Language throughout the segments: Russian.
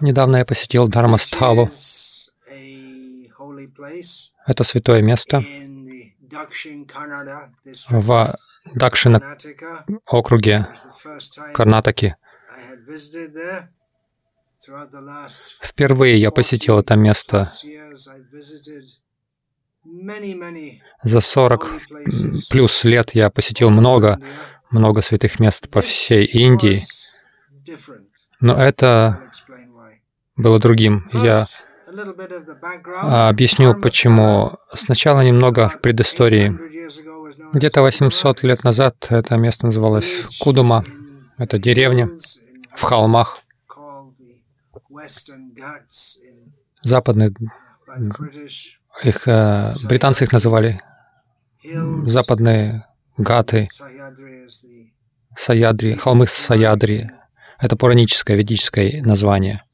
Недавно я посетил Дхармастхалу. Это святое место в Дакшина округе Карнатаки. Впервые я посетил это место. За 40 holy places плюс лет я посетил много, много святых мест по всей Индии. Но это было другим. Я а, объясню, почему. Сначала немного предыстории. 800 years ago was known Где-то as 800 лет назад это место называлось Кудума. Это деревня в холмах, западных. British. Их, э, британцы их называли западные Гаты, Саядри, холмы Саядри. Это пураническое, ведическое название.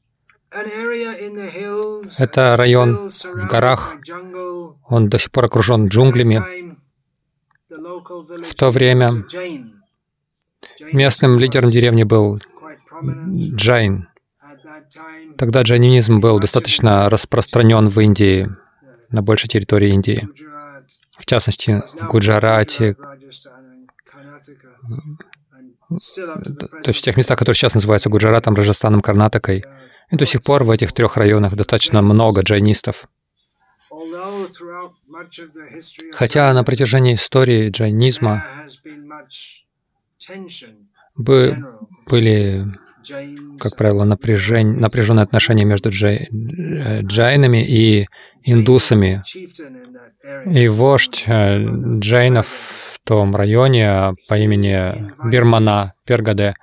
Это район в горах. Он до сих пор окружен джунглями. В то время Местным лидером деревни был Джайн. Тогда джайнизм был достаточно распространен в Индии, на большей территории Индии. В частности, в Гуджарате, то есть в тех местах, которые сейчас называются Гуджаратом, Раджастаном, Карнатакой. И до сих пор в этих трех районах достаточно много джайнистов. Хотя на протяжении истории джайнизма были, как правило, напряжень, напряженные отношения между джай- э, джайнами и индусами. И вождь э, джайнов том районе по имени Бирмана Пергаде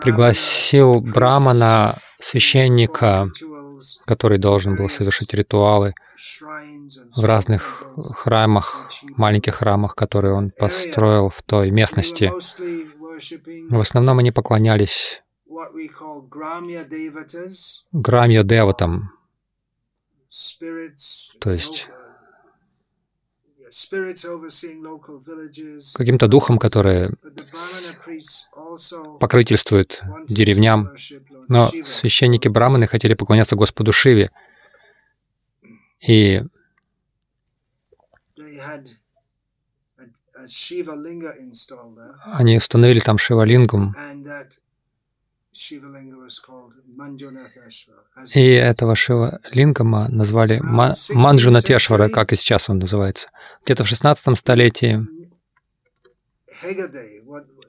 пригласил брамана, священника, который должен был совершить ритуалы в разных храмах, маленьких храмах, которые он построил в той местности. В основном они поклонялись грамья деватам, то есть каким-то духам, которые покровительствуют деревням. Но священники браманы хотели поклоняться Господу Шиве. И они установили там Шивалингум. И этого Шивалингама назвали Ма- Манджунатешвара, как и сейчас он называется. Где-то в 16 столетии.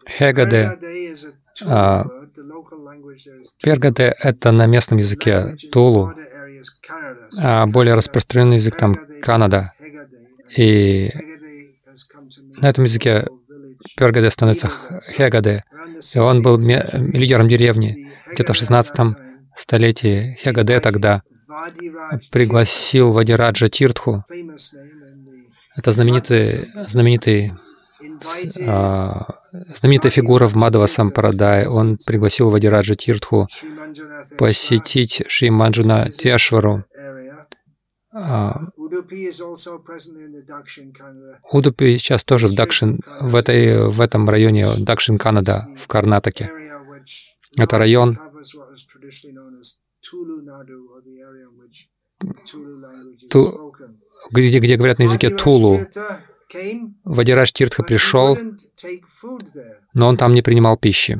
Хегаде, а, Пергаде — это на местном языке Тулу, а более распространенный язык там Канада. И на этом языке Пергаде становится Хегаде. И он был лидером деревни. Где-то в 16 столетии Хегаде тогда пригласил Вадираджа Тиртху. Это знаменитый, знаменитый, а, знаменитая фигура в Мадава Сампрадай. Он пригласил Вадираджа Тиртху посетить Шри Манджуна Тешвару. Удупи сейчас тоже в Дакшин, в, этой, в этом районе Дакшин, Канада, в Карнатаке. Это район, Ту- где, где говорят на языке Тулу. Вадирадж Тиртха пришел, но он там не принимал пищи.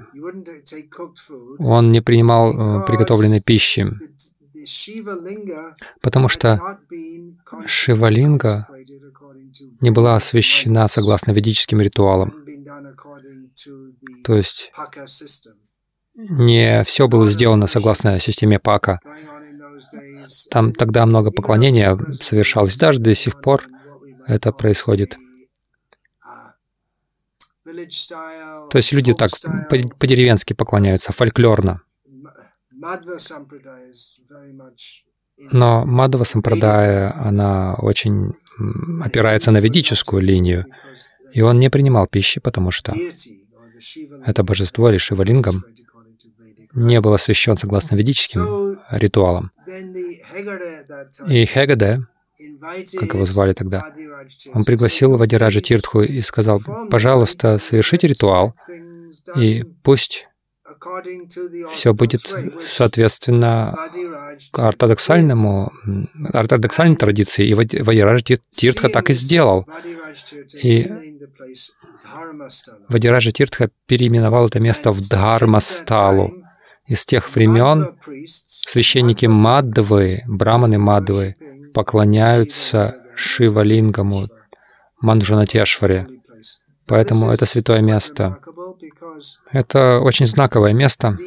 Он не принимал э, приготовленной пищи, потому что Шивалинга не была освящена согласно ведическим ритуалам. То есть не все было сделано согласно системе Пака. Там тогда много поклонения совершалось. Даже до сих пор это происходит. То есть люди так по- по-деревенски поклоняются, фольклорно. Но Мадхава Сампрадая, она очень опирается на ведическую линию, и он не принимал пищи, потому что это божество или Шивалингам не был освящен согласно ведическим ритуалам. И Хегаде, как его звали тогда, он пригласил Вадираджа Тиртху и сказал, пожалуйста, совершите ритуал, и пусть все будет соответственно ортодоксальному, ортодоксальной традиции. И Вадирадж Тиртха так и сделал. И Вадираджа Тиртха переименовал это место в Дхармасталу. И с тех времен священники Маддвы, браманы Маддвы, поклоняются Шивалингаму, Манджунатешваре. Поэтому это святое место. Это очень знаковое место,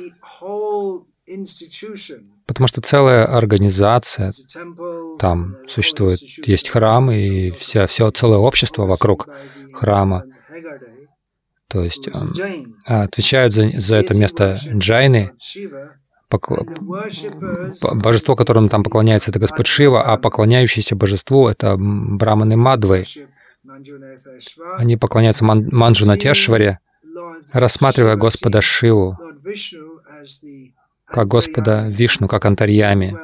потому что целая организация там существует. Есть храм и вся, все целое общество вокруг храма. То есть эм, отвечают за, за это место джайны, покл... божество, которому там поклоняется, это Господь Шива, а поклоняющиеся божеству — это браманы Мадвы. Они поклоняются Ман... Манджунатешваре, рассматривая Господа Шиву как Господа Вишну, как Антарьями,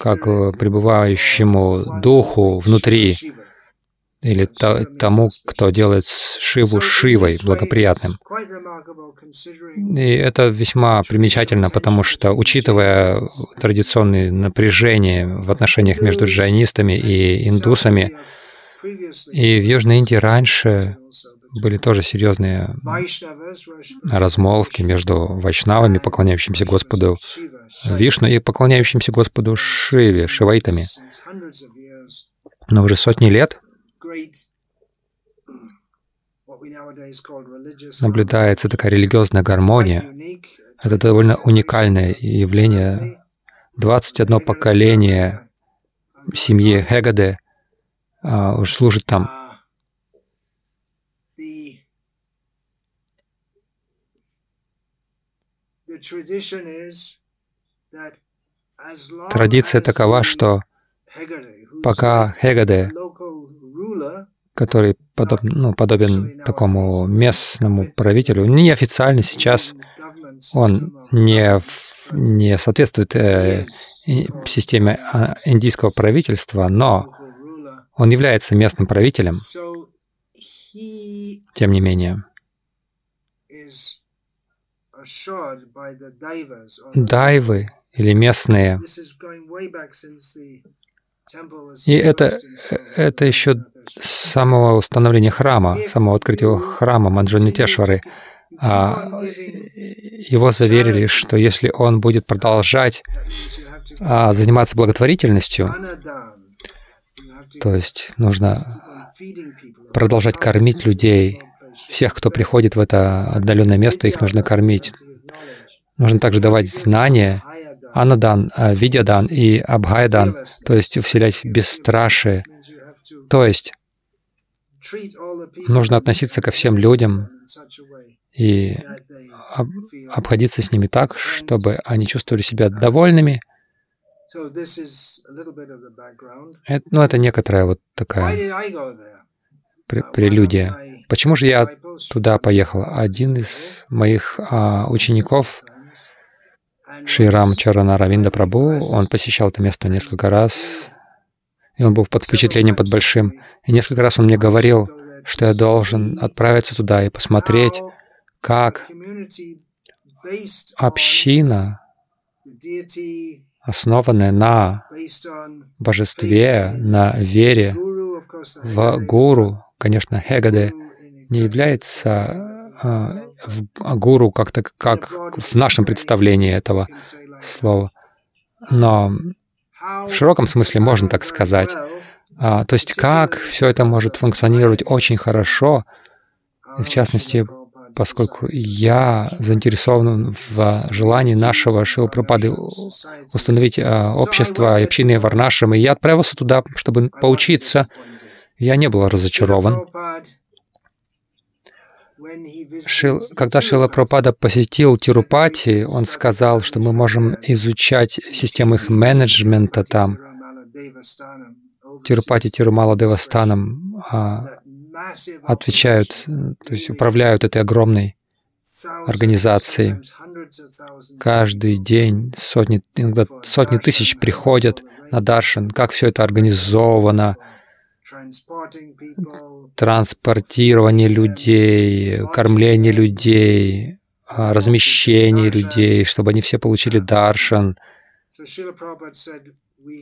как э, пребывающему Духу внутри, или тому, кто делает Шиву Шивой, благоприятным. И это весьма примечательно, потому что, учитывая традиционные напряжения в отношениях между джайнистами и индусами, и в Южной Индии раньше были тоже серьезные размолвки между вайшнавами, поклоняющимися Господу Вишну, и поклоняющимся Господу Шиве, шивайтами. Но уже сотни лет наблюдается такая религиозная гармония. Это довольно уникальное явление. 21 поколение семьи Хегаде служит там. Традиция такова, что пока Хегаде, который подоб, ну, подобен такому местному правителю, неофициально сейчас он не, не соответствует э, системе а, индийского правительства, но он является местным правителем, тем не менее. Дайвы или местные. И это, это еще с самого установления храма, самого открытия храма Манджунитешвары. А, его заверили, что если он будет продолжать а, заниматься благотворительностью, то есть нужно продолжать кормить людей, всех, кто приходит в это отдаленное место, их нужно кормить. Нужно также давать знания, анадан, а, видядан и абхайдан, то есть вселять бесстрашие. То есть нужно относиться ко всем людям и об, обходиться с ними так, чтобы они чувствовали себя довольными. Это, ну, это некоторая вот такая прелюдия. Почему же я туда поехал? Один из моих а, учеников, Ширам Чарана Равинда Прабу, он посещал это место несколько раз, и он был под впечатлением под большим. И несколько раз он мне говорил, что я должен отправиться туда и посмотреть, как община, основанная на божестве, на вере в гуру, Конечно, Хегаде не является э, гуру как-то как в нашем представлении этого слова, но в широком смысле можно так сказать. А, то есть как все это может функционировать очень хорошо, в частности, поскольку я заинтересован в желании нашего Шилпрапады установить а, общество и общины Варнашем, и я отправился туда, чтобы поучиться я не был разочарован. Шил, когда Шила Пропада посетил Тирупати, он сказал, что мы можем изучать систему их менеджмента там. Тирупати, Тирумала Девастанам а, отвечают, то есть управляют этой огромной организацией. Каждый день сотни, иногда сотни тысяч приходят на Даршан, как все это организовано, транспортирование людей, кормление людей, а, размещении людей, чтобы они все получили даршан.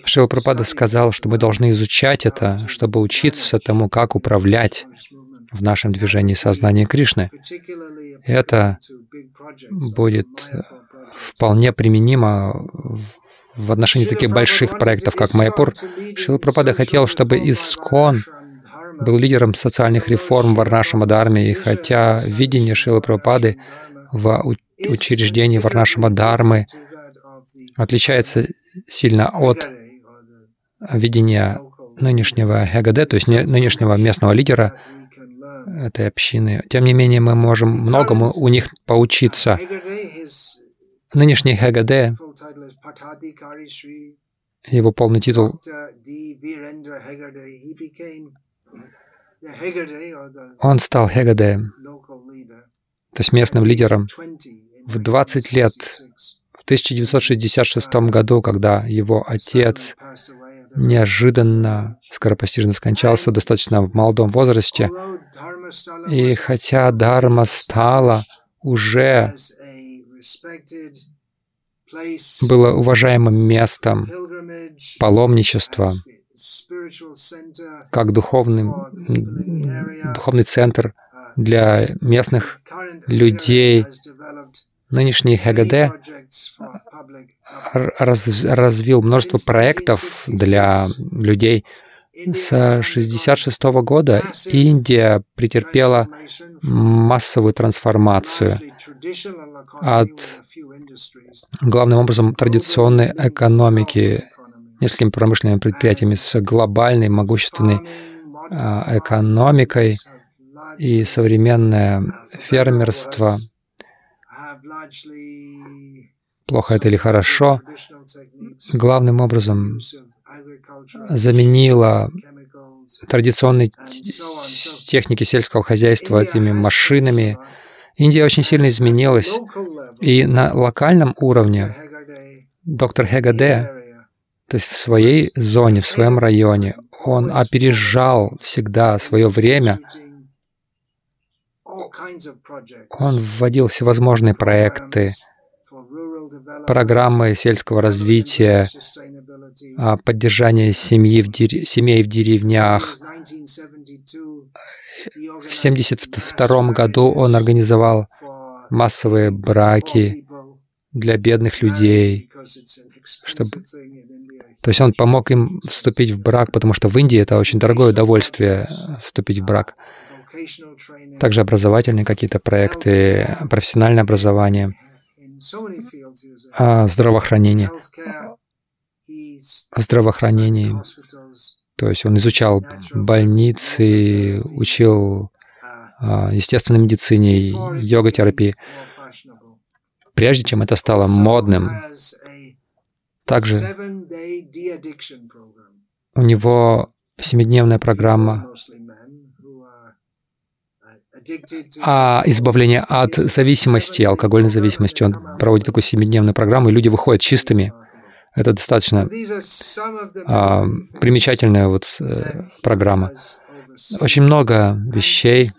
Шила Прабхада сказал, что мы должны изучать это, чтобы учиться тому, как управлять в нашем движении сознания Кришны. Это будет вполне применимо в отношении таких больших проектов, как Майяпур. Шила Прабхада хотел, чтобы Искон был лидером социальных реформ в Варнашама Дharме, и хотя видение Шилы Прабхупады в учреждении Варнашама Дharмы отличается сильно от видения нынешнего ХГД, то есть нынешнего местного лидера этой общины. Тем не менее, мы можем многому у них поучиться. Нынешний ХГД, его полный титул он стал Хегаде, то есть местным лидером, в 20 лет, 1966 году, когда его отец неожиданно, скоропостижно скончался достаточно в молодом возрасте. И хотя Дharma стала уже было уважаемым местом паломничества, как духовный, духовный центр для местных людей. Нынешний ХГД раз, развил множество проектов для людей. С 1966 года Индия претерпела массовую трансформацию от, главным образом, традиционной экономики несколькими промышленными предприятиями с глобальной могущественной а, экономикой и современное фермерство, плохо это или хорошо, главным образом заменила традиционные техники сельского хозяйства этими машинами. Индия очень сильно изменилась, и на локальном уровне доктор Хегаде то есть в своей зоне, в своем районе. Он опережал всегда свое время. Он вводил всевозможные проекты, программы сельского развития, а, поддержания семьи в дерев... семей в деревнях. В 1972 году он организовал массовые браки для бедных людей, чтобы то есть он помог им вступить в брак, потому что в Индии это очень дорогое удовольствие вступить в брак. Также образовательные какие-то проекты, профессиональное образование, а, здравоохранение. Здравоохранение. То есть он изучал больницы, учил а, естественной медицине, йога-терапии. Прежде чем это стало модным, также у него семидневная программа а избавление от зависимости, алкогольной зависимости. Он проводит такую семидневную программу, и люди выходят чистыми. Это достаточно а, примечательная вот э, программа. Очень много вещей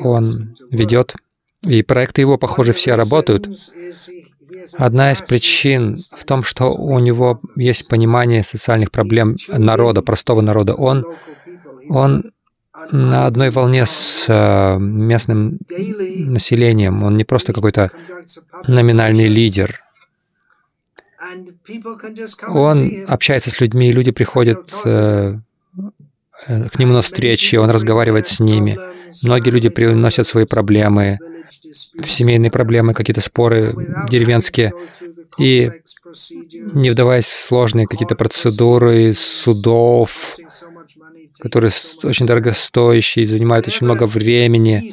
он ведет, и проекты его, похоже, все работают. Одна из причин в том, что у него есть понимание социальных проблем народа, простого народа. Он, он на одной волне с э, местным населением. Он не просто какой-то номинальный лидер. Он общается с людьми, люди приходят э, к нему на встречи, он разговаривает с ними. Многие люди приносят свои проблемы, семейные проблемы, какие-то споры деревенские. И не вдаваясь в сложные какие-то процедуры судов, которые очень дорогостоящие, занимают очень много времени,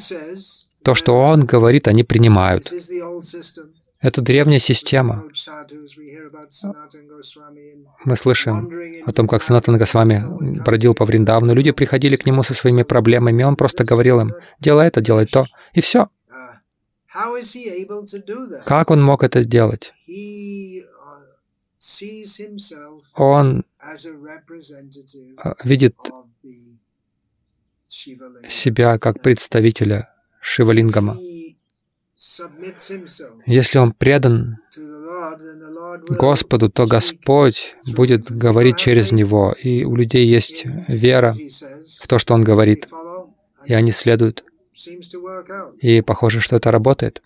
то, что он говорит, они принимают. Это древняя система. Мы слышим о том, как Санатан Госвами бродил по Вриндавну. Люди приходили к нему со своими проблемами, он просто говорил им, делай это, делай то, и все. Как он мог это сделать? Он видит себя как представителя Шивалингама. Если он предан Господу, то Господь будет говорить через него, и у людей есть вера в то, что он говорит, и они следуют. И похоже, что это работает.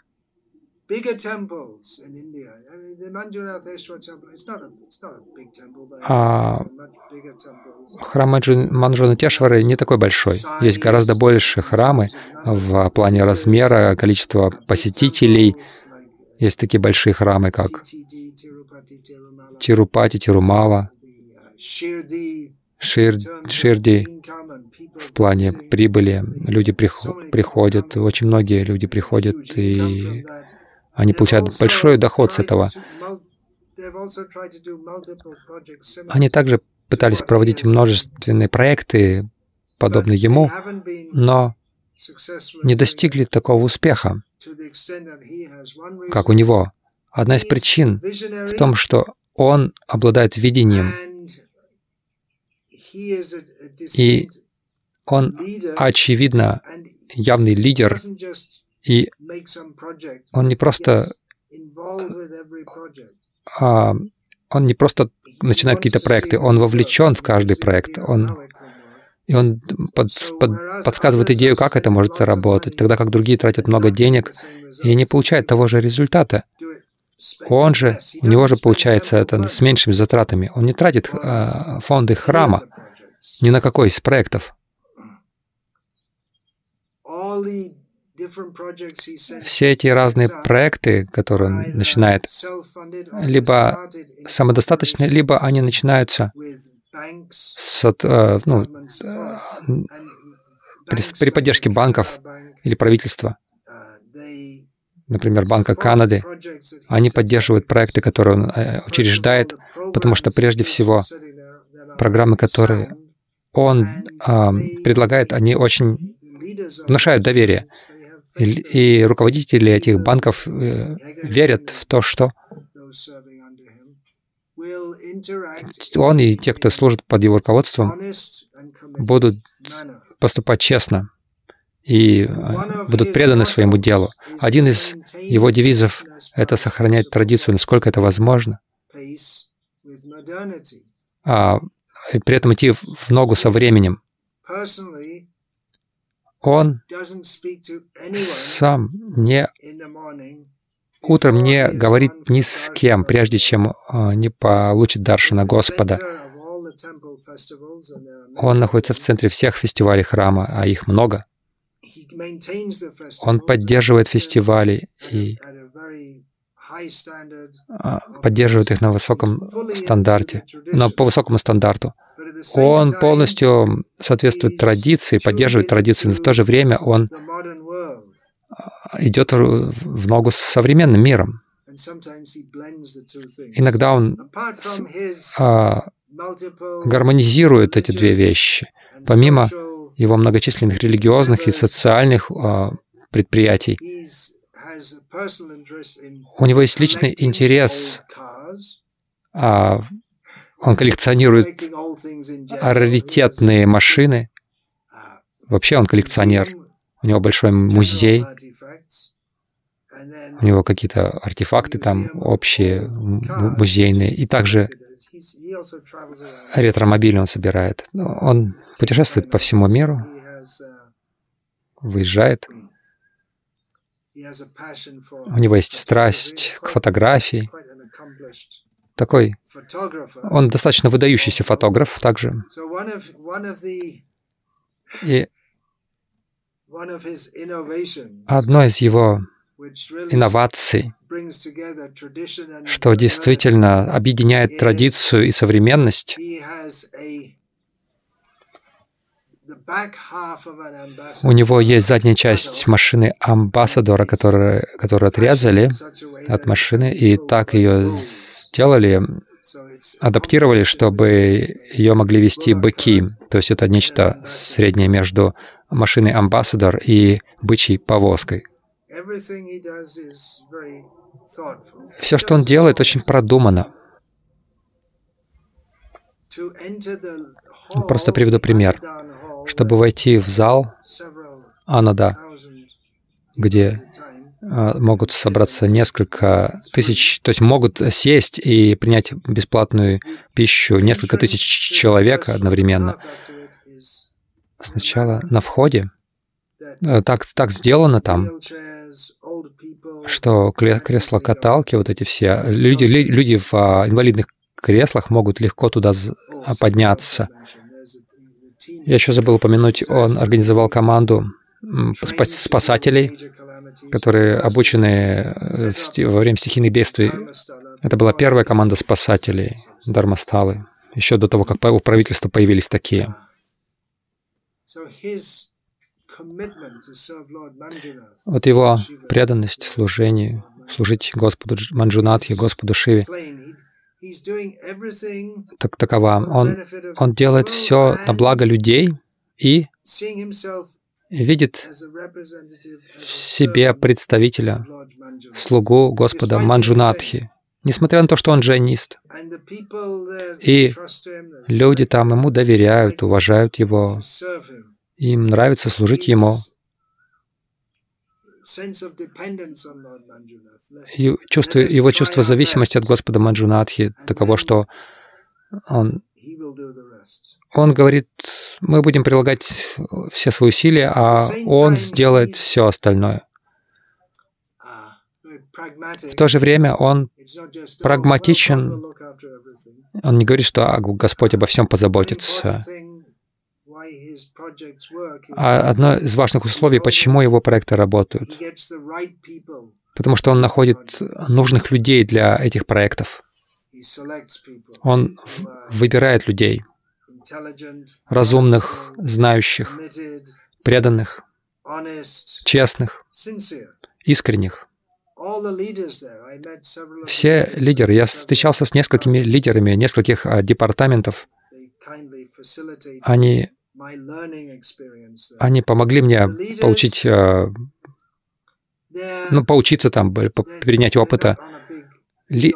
А храм Манджунатешвары не такой большой. Есть гораздо больше храмы в плане размера, количества посетителей. Есть такие большие храмы, как Тирупати, Тирумала, Шир, Ширди в плане прибыли. Люди приходят, очень многие люди приходят, и они получают большой доход с этого. Они также пытались проводить множественные проекты, подобные ему, но не достигли такого успеха, как у него. Одна из причин в том, что он обладает видением, и он, очевидно, явный лидер, и он не просто а, он не просто начинает какие-то проекты, он вовлечен в каждый проект, он и он под, под, подсказывает идею, как это может работать, тогда как другие тратят много денег и не получают того же результата. Он же, у него же получается это с меньшими затратами. Он не тратит э, фонды храма ни на какой из проектов. Все эти разные проекты, которые он начинает, либо самодостаточные, либо они начинаются с, э, ну, э, при, при поддержке банков или правительства, например, Банка Канады, они поддерживают проекты, которые он э, учреждает, потому что прежде всего программы, которые он э, предлагает, они очень внушают доверие. И, и руководители этих банков э, верят в то, что он и те, кто служит под его руководством, будут поступать честно и э, будут преданы своему делу. Один из его девизов — это сохранять традицию, насколько это возможно, а при этом идти в ногу со временем он сам не утром не говорит ни с кем, прежде чем а, не получит даршина Господа. Он находится в центре всех фестивалей храма, а их много. Он поддерживает фестивали и а, поддерживает их на высоком стандарте, но по высокому стандарту. Он полностью соответствует традиции, поддерживает традицию, но в то же время он идет в ногу с современным миром. Иногда он а, гармонизирует эти две вещи, помимо его многочисленных религиозных и социальных а, предприятий. У него есть личный интерес а, он коллекционирует раритетные машины. Вообще он коллекционер. У него большой музей. У него какие-то артефакты там общие, музейные. И также ретромобили он собирает. Ну, он путешествует по всему миру, выезжает. У него есть страсть к фотографии такой, он достаточно выдающийся фотограф также. И одно из его инноваций, что действительно объединяет традицию и современность, у него есть задняя часть машины амбассадора, которую, которую отрезали от машины, и так ее сделали, адаптировали, чтобы ее могли вести быки. То есть это нечто среднее между машиной Ambassador и бычьей повозкой. Все, что он делает, очень продумано. Просто приведу пример. Чтобы войти в зал Анада, где а, могут собраться несколько тысяч, то есть могут сесть и принять бесплатную пищу несколько тысяч человек одновременно. Сначала на входе э, так, так сделано там, что кресла-каталки, вот эти все, люди, люди в а, инвалидных креслах могут легко туда подняться. Я еще забыл упомянуть, он организовал команду спасателей, которые обучены э, во время стихийных бедствий. Это была первая команда спасателей, Дармасталы, еще до того, как у правительства появились такие. Вот его преданность служению, служить Господу Манджунатхе, Господу Шиве, так такова. Он, он делает все на благо людей и видит в себе представителя, слугу Господа Манджунатхи, несмотря на то, что он джайнист. И люди там ему доверяют, уважают его, им нравится служить ему. И чувство, его чувство зависимости от Господа Манджунатхи таково, что он он говорит, мы будем прилагать все свои усилия, а он сделает все остальное. В то же время он прагматичен. Он не говорит, что Господь обо всем позаботится. А одно из важных условий, почему его проекты работают, потому что он находит нужных людей для этих проектов. Он выбирает людей разумных, знающих, преданных, честных, искренних. Все лидеры, я встречался с несколькими лидерами нескольких а, департаментов. Они, они помогли мне получить, а, ну, поучиться там, перенять опыта. Ли,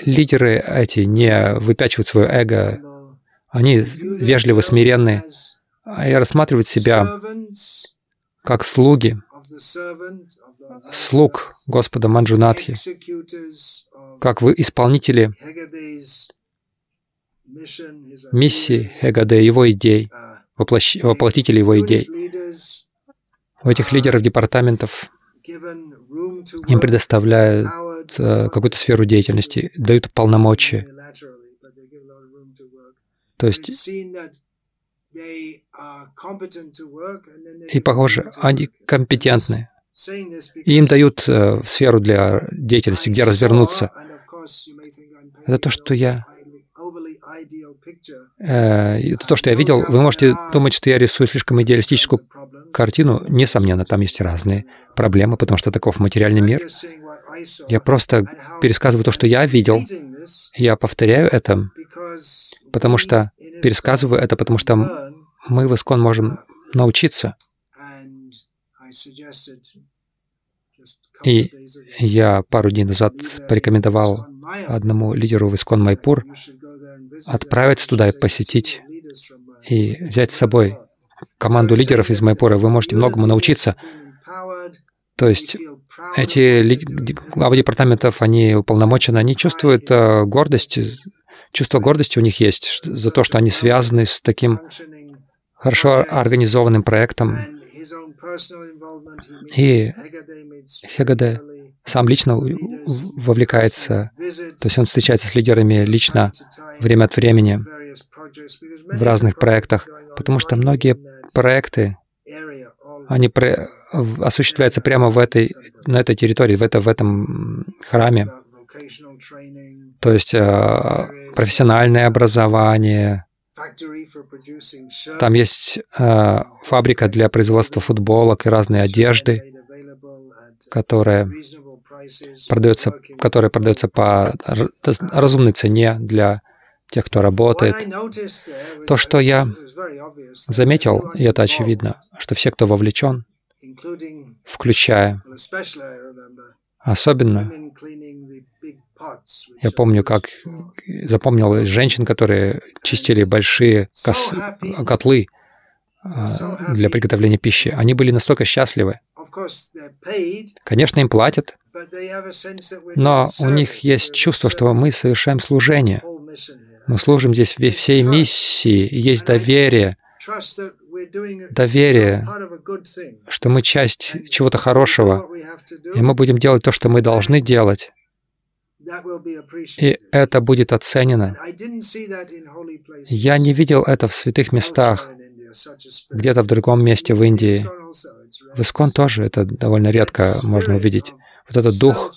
лидеры эти не выпячивают свое эго, они вежливо, смиренные, и рассматривают себя как слуги, слуг Господа Манджунатхи, как вы исполнители миссии Хегаде, его идей, воплощ... воплотители его идей. У этих лидеров департаментов им предоставляют э, какую-то сферу деятельности, дают полномочия. То есть и, похоже, они компетентны. И им дают э, сферу для деятельности, где развернуться. Это то, что я... Э, это то, что я видел. Вы можете думать, что я рисую слишком идеалистическую картину. Несомненно, там есть разные проблемы, потому что таков материальный мир. Я просто пересказываю то, что я видел. Я повторяю это, потому что пересказываю это, потому что мы в Искон можем научиться. И я пару дней назад порекомендовал одному лидеру в Искон Майпур отправиться туда и посетить, и взять с собой команду лидеров из Майпура. Вы можете многому научиться. То есть эти главы департаментов, они уполномочены, они чувствуют э, гордость чувство гордости у них есть за то, что они связаны с таким хорошо организованным проектом. И Хегаде сам лично вовлекается, то есть он встречается с лидерами лично время от времени в разных проектах, потому что многие проекты, они про, осуществляются прямо в этой, на этой территории, в, это, в этом храме. То есть э, профессиональное образование. Там есть э, фабрика для производства футболок и разной одежды, которая продается, которая продается по разумной цене для тех, кто работает. То, что я заметил, и это очевидно, что все, кто вовлечен, включая особенно я помню, как запомнил женщин, которые чистили большие кос... котлы а, для приготовления пищи. Они были настолько счастливы. Конечно, им платят, но у них есть чувство, что мы совершаем служение. Мы служим здесь всей миссии, есть доверие, доверие, что мы часть чего-то хорошего, и мы будем делать то, что мы должны делать. И это будет оценено. Я не видел это в святых местах, где-то в другом месте в Индии. В Искон тоже это довольно редко можно увидеть. Вот этот дух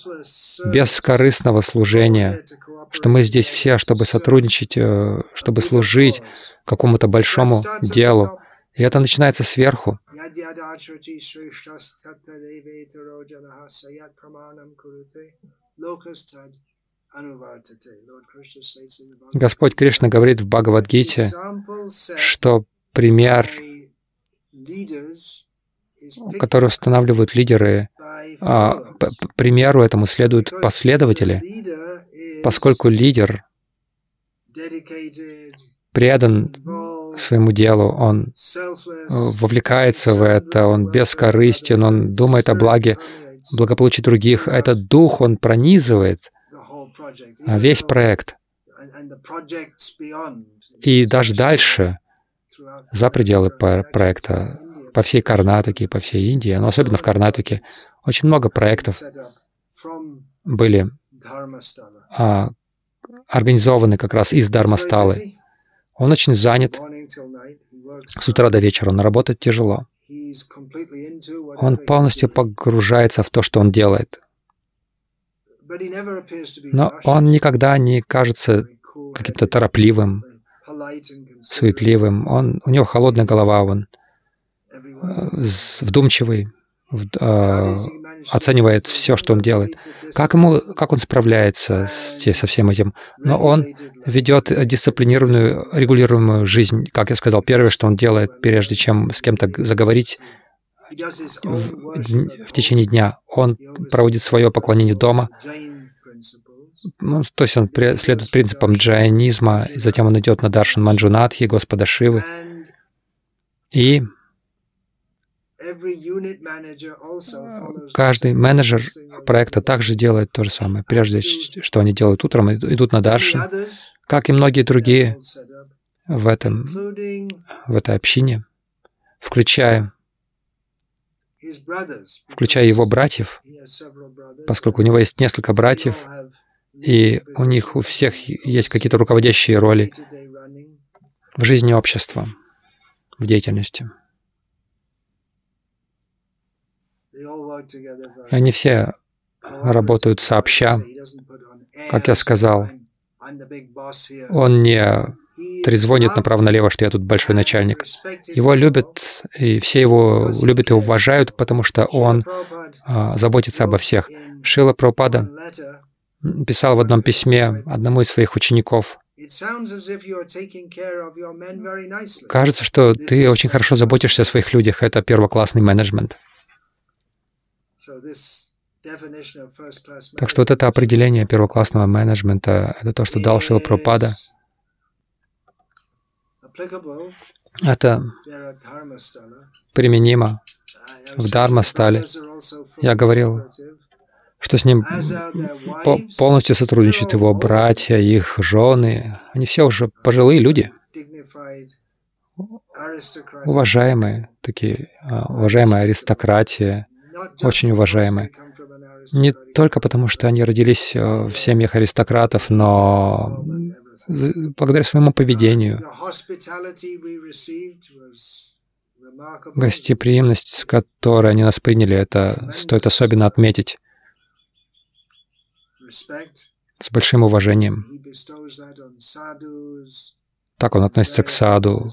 бескорыстного служения, что мы здесь все, чтобы сотрудничать, э, чтобы служить какому-то большому делу. И это начинается сверху. Господь Кришна говорит в Бхагавадгите, что пример, который устанавливают лидеры, а, примеру этому следуют последователи, поскольку лидер предан своему делу, он вовлекается в это, он бескорыстен, он думает о благе, благополучии других. Этот дух, он пронизывает весь проект. И даже дальше, за пределы проекта, по всей Карнатаке, по всей Индии, но особенно в Карнатаке, очень много проектов были а, организованы как раз из Дармасталы. Он очень занят. С утра до вечера он работает тяжело. Он полностью погружается в то, что он делает. Но он никогда не кажется каким-то торопливым, суетливым. Он, у него холодная голова, он э, вдумчивый, э, оценивает все, что он делает. Как, ему, как он справляется с, со всем этим? Но он ведет дисциплинированную, регулируемую жизнь. Как я сказал, первое, что он делает, прежде чем с кем-то заговорить, в, в течение дня. Он проводит свое поклонение дома, ну, то есть он следует принципам джайнизма, затем он идет на Даршан Манджунатхи, Господа Шивы. И Каждый менеджер проекта также делает то же самое. Прежде, что они делают утром, идут на даршин, как и многие другие в, этом, в этой общине, включая, включая его братьев, поскольку у него есть несколько братьев, и у них у всех есть какие-то руководящие роли в жизни общества, в деятельности. И они все работают сообща. Как я сказал, он не трезвонит направо-налево, что я тут большой начальник. Его любят, и все его любят и уважают, потому что он а, заботится обо всех. Шила Прабхупада писал в одном письме одному из своих учеников, Кажется, что ты очень хорошо заботишься о своих людях. Это первоклассный менеджмент. Так что вот это определение первоклассного менеджмента, это то, что дал Шил Пропада. Это применимо в Дharma-стале. Я говорил, что с ним полностью сотрудничают его братья, их жены. Они все уже пожилые люди, уважаемые, такие, а, уважаемая аристократия, очень уважаемые. Не только потому, что они родились э, в семьях аристократов, но благодаря своему поведению. Гостеприимность, с которой они нас приняли, это стоит особенно отметить с большим уважением. Так он относится к саду,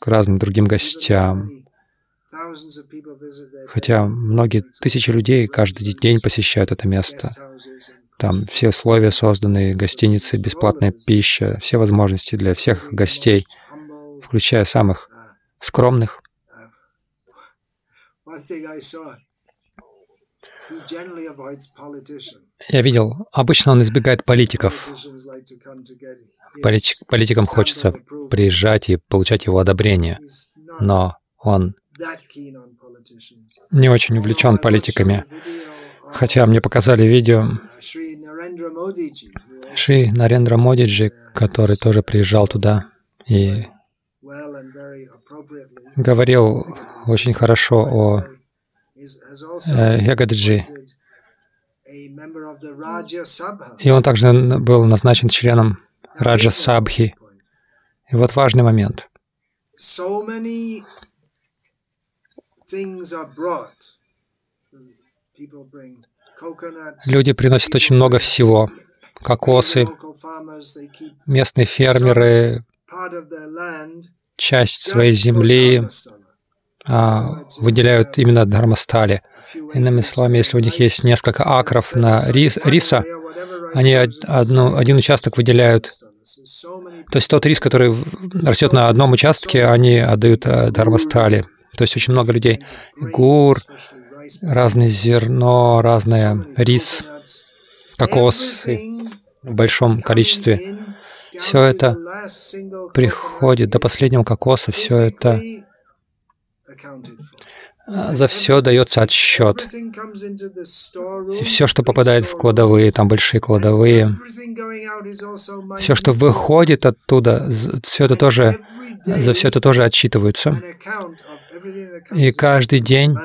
к разным другим гостям, Хотя многие тысячи людей каждый день посещают это место. Там все условия созданы, гостиницы, бесплатная пища, все возможности для всех гостей, включая самых скромных. Я видел, обычно он избегает политиков. Политикам хочется приезжать и получать его одобрение, но он не очень увлечен политиками. Хотя мне показали видео Шри Нарендра Модиджи, который тоже приезжал туда и говорил очень хорошо о э, Ягадджи. И он также был назначен членом Раджа Сабхи. И вот важный момент. Люди приносят очень много всего. Кокосы, местные фермеры, часть своей земли а, выделяют именно Дхармастали. Иными словами, если у них есть несколько акров на рис, риса, они одну, один участок выделяют. То есть тот рис, который растет на одном участке, они отдают э, Дхармастали. То есть очень много людей. Гур, разное зерно, разное рис, кокосы в большом количестве. Все это приходит до последнего кокоса, все это за все дается отсчет. И все, что попадает в кладовые, там большие кладовые, все, что выходит оттуда, все это тоже, за все это тоже отчитывается. И каждый день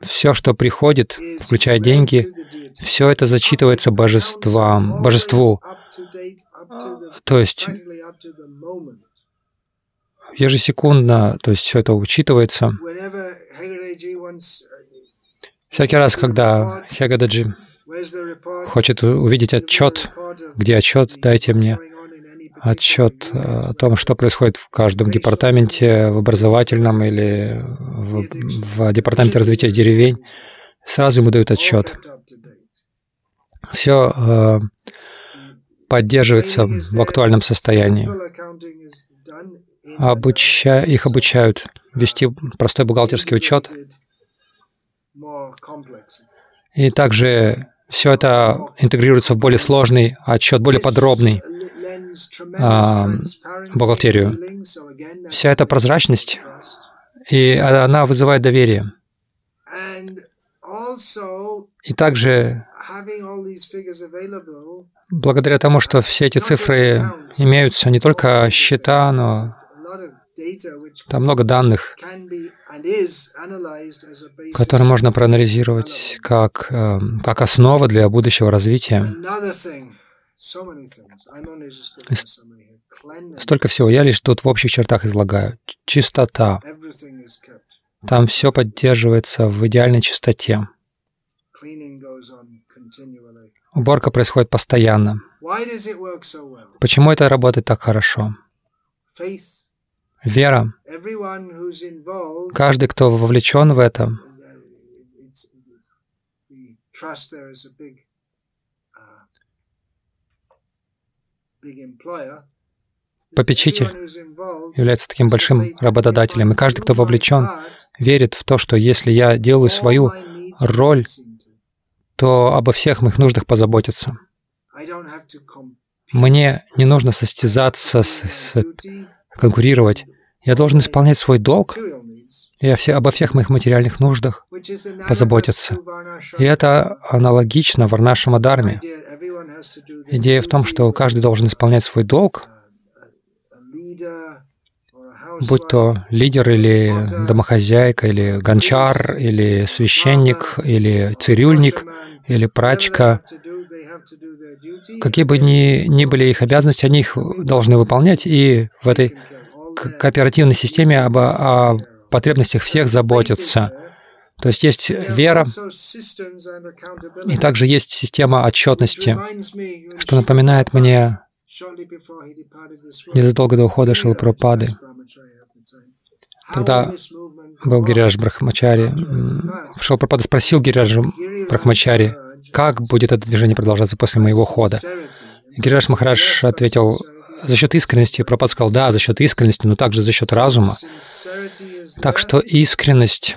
все, что приходит, включая деньги, все это зачитывается божествам, божеству. То есть ежесекундно, то есть все это учитывается. Всякий раз, когда Хегададжи хочет увидеть отчет, где отчет, дайте мне отчет э, о том, что происходит в каждом департаменте, в образовательном или в, в департаменте развития деревень, сразу ему дают отчет. Все э, поддерживается в актуальном состоянии. Обуча... Их обучают вести простой бухгалтерский учет. И также все это интегрируется в более сложный отчет, более подробный бухгалтерию. Вся эта прозрачность, и она вызывает доверие. И также благодаря тому, что все эти цифры имеются, не только счета, но там много данных, которые можно проанализировать как, э, как основа для будущего развития. Столько всего. Я лишь тут в общих чертах излагаю. Чистота. Там все поддерживается в идеальной чистоте. Уборка происходит постоянно. Почему это работает так хорошо? Вера. Каждый, кто вовлечен в это, попечитель является таким большим работодателем. И каждый, кто вовлечен, верит в то, что если я делаю свою роль, то обо всех моих нуждах позаботиться. Мне не нужно состязаться, с, с, конкурировать. Я должен исполнять свой долг и все, обо всех моих материальных нуждах позаботиться. И это аналогично в Варнашама Дharме. Идея в том, что каждый должен исполнять свой долг, будь то лидер или домохозяйка, или гончар, или священник, или цирюльник, или прачка. Какие бы ни, ни были их обязанности, они их должны выполнять, и в этой кооперативной системе об, о потребностях всех заботиться. То есть есть вера, и также есть система отчетности, что напоминает мне незадолго до ухода Шилпрапады. Тогда был Гирирадж Брахмачари. Шилпрапада спросил Гирираджа Брахмачари, как будет это движение продолжаться после моего хода. Гирирадж Махарадж ответил, за счет искренности. Пропад сказал, да, за счет искренности, но также за счет разума. Так что искренность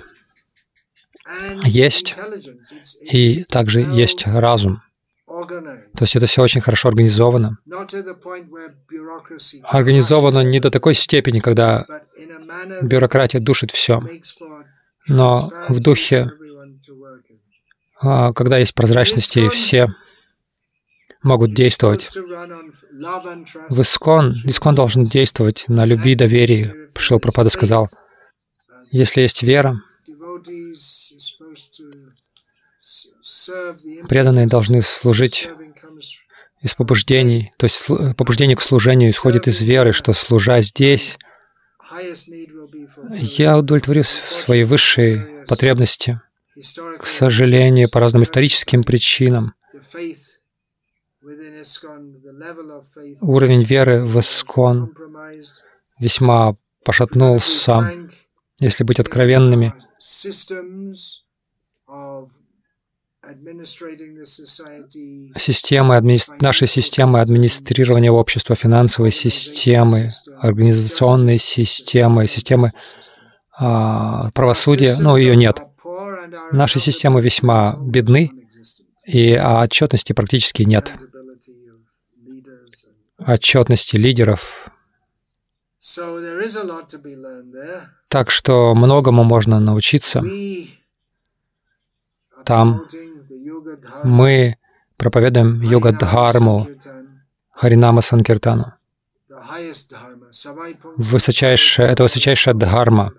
есть, и также есть разум. То есть это все очень хорошо организовано. Организовано не до такой степени, когда бюрократия душит все, Но в духе, а, когда есть прозрачность, и все могут действовать. В Искон, Искон должен действовать на любви доверии. Шил Пропада сказал, если есть вера, преданные должны служить из побуждений, то есть побуждение к служению исходит из веры, что служа здесь, я удовлетворю свои высшие потребности. К сожалению, по разным историческим причинам, уровень веры в Искон весьма пошатнулся, если быть откровенными. Системы, адми... нашей системы администрирования общества, финансовой системы, организационной системы, системы а, правосудия, ну, ее нет. Наши системы весьма бедны, и отчетности практически нет. Отчетности лидеров. Так что многому можно научиться. Там мы проповедуем йога-дхарму Харинама Санкиртану. Высочайшая, это высочайшая дхарма.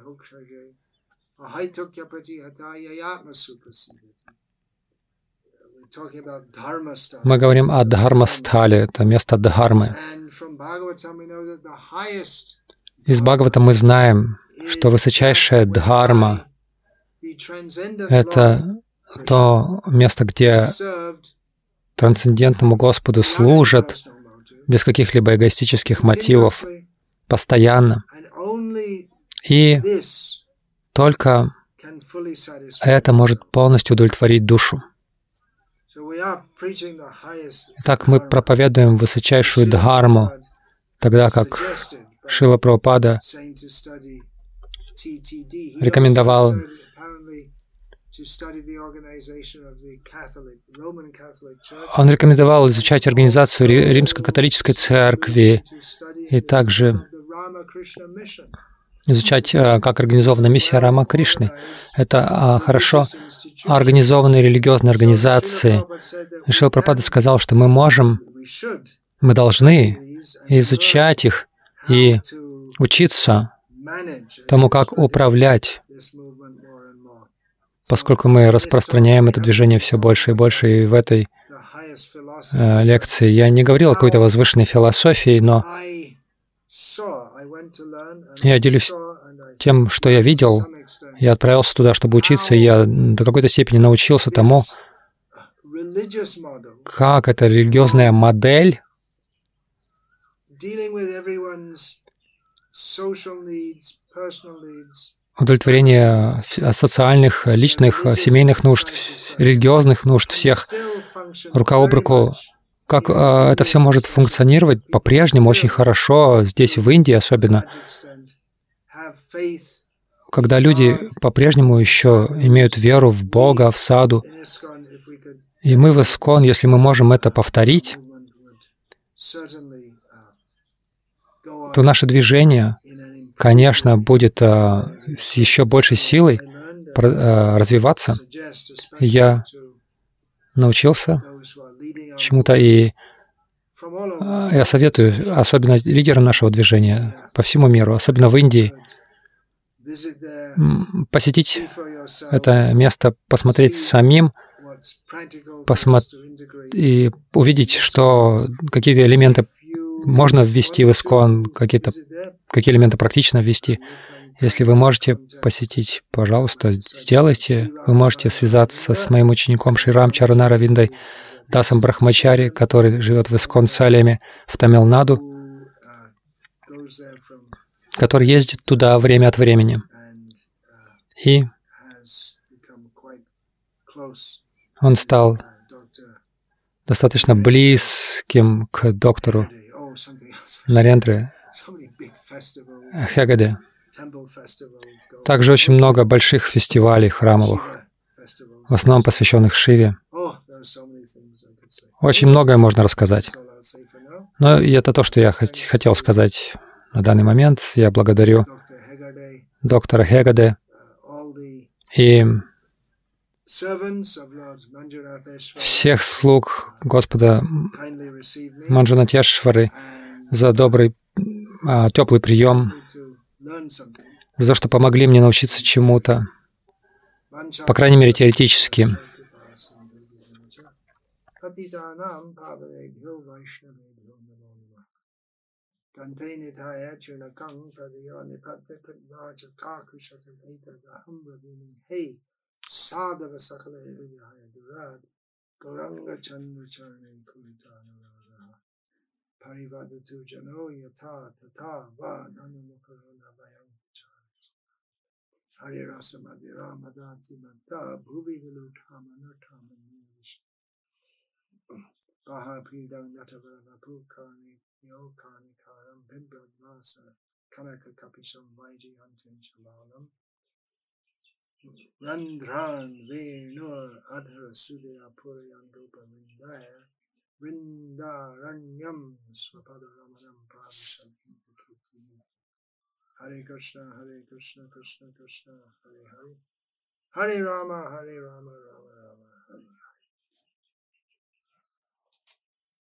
Мы говорим о Дхармастале, это место Дхармы. Из Бхагавата мы знаем, что высочайшая Дхарма — это то место, где трансцендентному Господу служат без каких-либо эгоистических мотивов, постоянно. И только это может полностью удовлетворить душу. Итак, мы проповедуем высочайшую дхарму, тогда как Шила Прабхупада рекомендовал он рекомендовал изучать организацию Римско-католической церкви и также изучать, э, как организована миссия Рама Кришны. Это а, хорошо организованные религиозные организации. Шил Пропада сказал, что мы можем, мы должны изучать их и учиться тому, как управлять поскольку мы распространяем это движение все больше и больше, и в этой э, лекции я не говорил о какой-то возвышенной философии, но я делюсь тем, что я видел. Я отправился туда, чтобы учиться, и я до какой-то степени научился тому, как эта религиозная модель удовлетворение социальных, личных, семейных нужд, религиозных нужд всех рука об руку. Как э, это все может функционировать по-прежнему очень хорошо здесь, в Индии особенно, когда люди по-прежнему еще имеют веру в Бога, в саду. И мы в Искон, если мы можем это повторить, то наше движение конечно, будет а, с еще большей силой а, развиваться. Я научился чему-то, и а, я советую, особенно лидерам нашего движения по всему миру, особенно в Индии, посетить это место, посмотреть самим, посмотреть и увидеть, что какие-то элементы можно ввести в Искон, какие-то какие элементы практично ввести. Если вы можете посетить, пожалуйста, сделайте. Вы можете связаться с моим учеником Ширам Чаранара Виндой Дасом Брахмачари, который живет в Искон Салеме в Тамилнаду, который ездит туда время от времени. И он стал достаточно близким к доктору Нарендры, Хегаде. Также очень много больших фестивалей храмовых, в основном посвященных Шиве. Очень многое можно рассказать. Но это то, что я хотел сказать на данный момент. Я благодарю доктора Хегаде, И всех слуг Господа and за добрый, а, теплый прием, за то, что помогли мне научиться чему-то, по крайней мере, теоретически. पतितानां पावनेभ्यो वैष्णवेभ्यो नमो नमः। निधाय चूर्णकं हृदयो निपत्य कृद्वाचकाकुशकैतदहं ब्रवीमि जनो यथा तथा वा ननुमुखरो न हरे रसमदिरा मदाति मद्दा भुवि Baha pridang natavana pukani yokani karam bimbrad vasa kanaka kapisham vaiji antin shalanam. Randran venur adhara sudya puryan gopa vindaya Vrindaranyam swapada ramanam pravisham Hare Krishna, Hare Krishna, Krishna Krishna, Hare Hare. Hare Rama, Hare Rama, Rama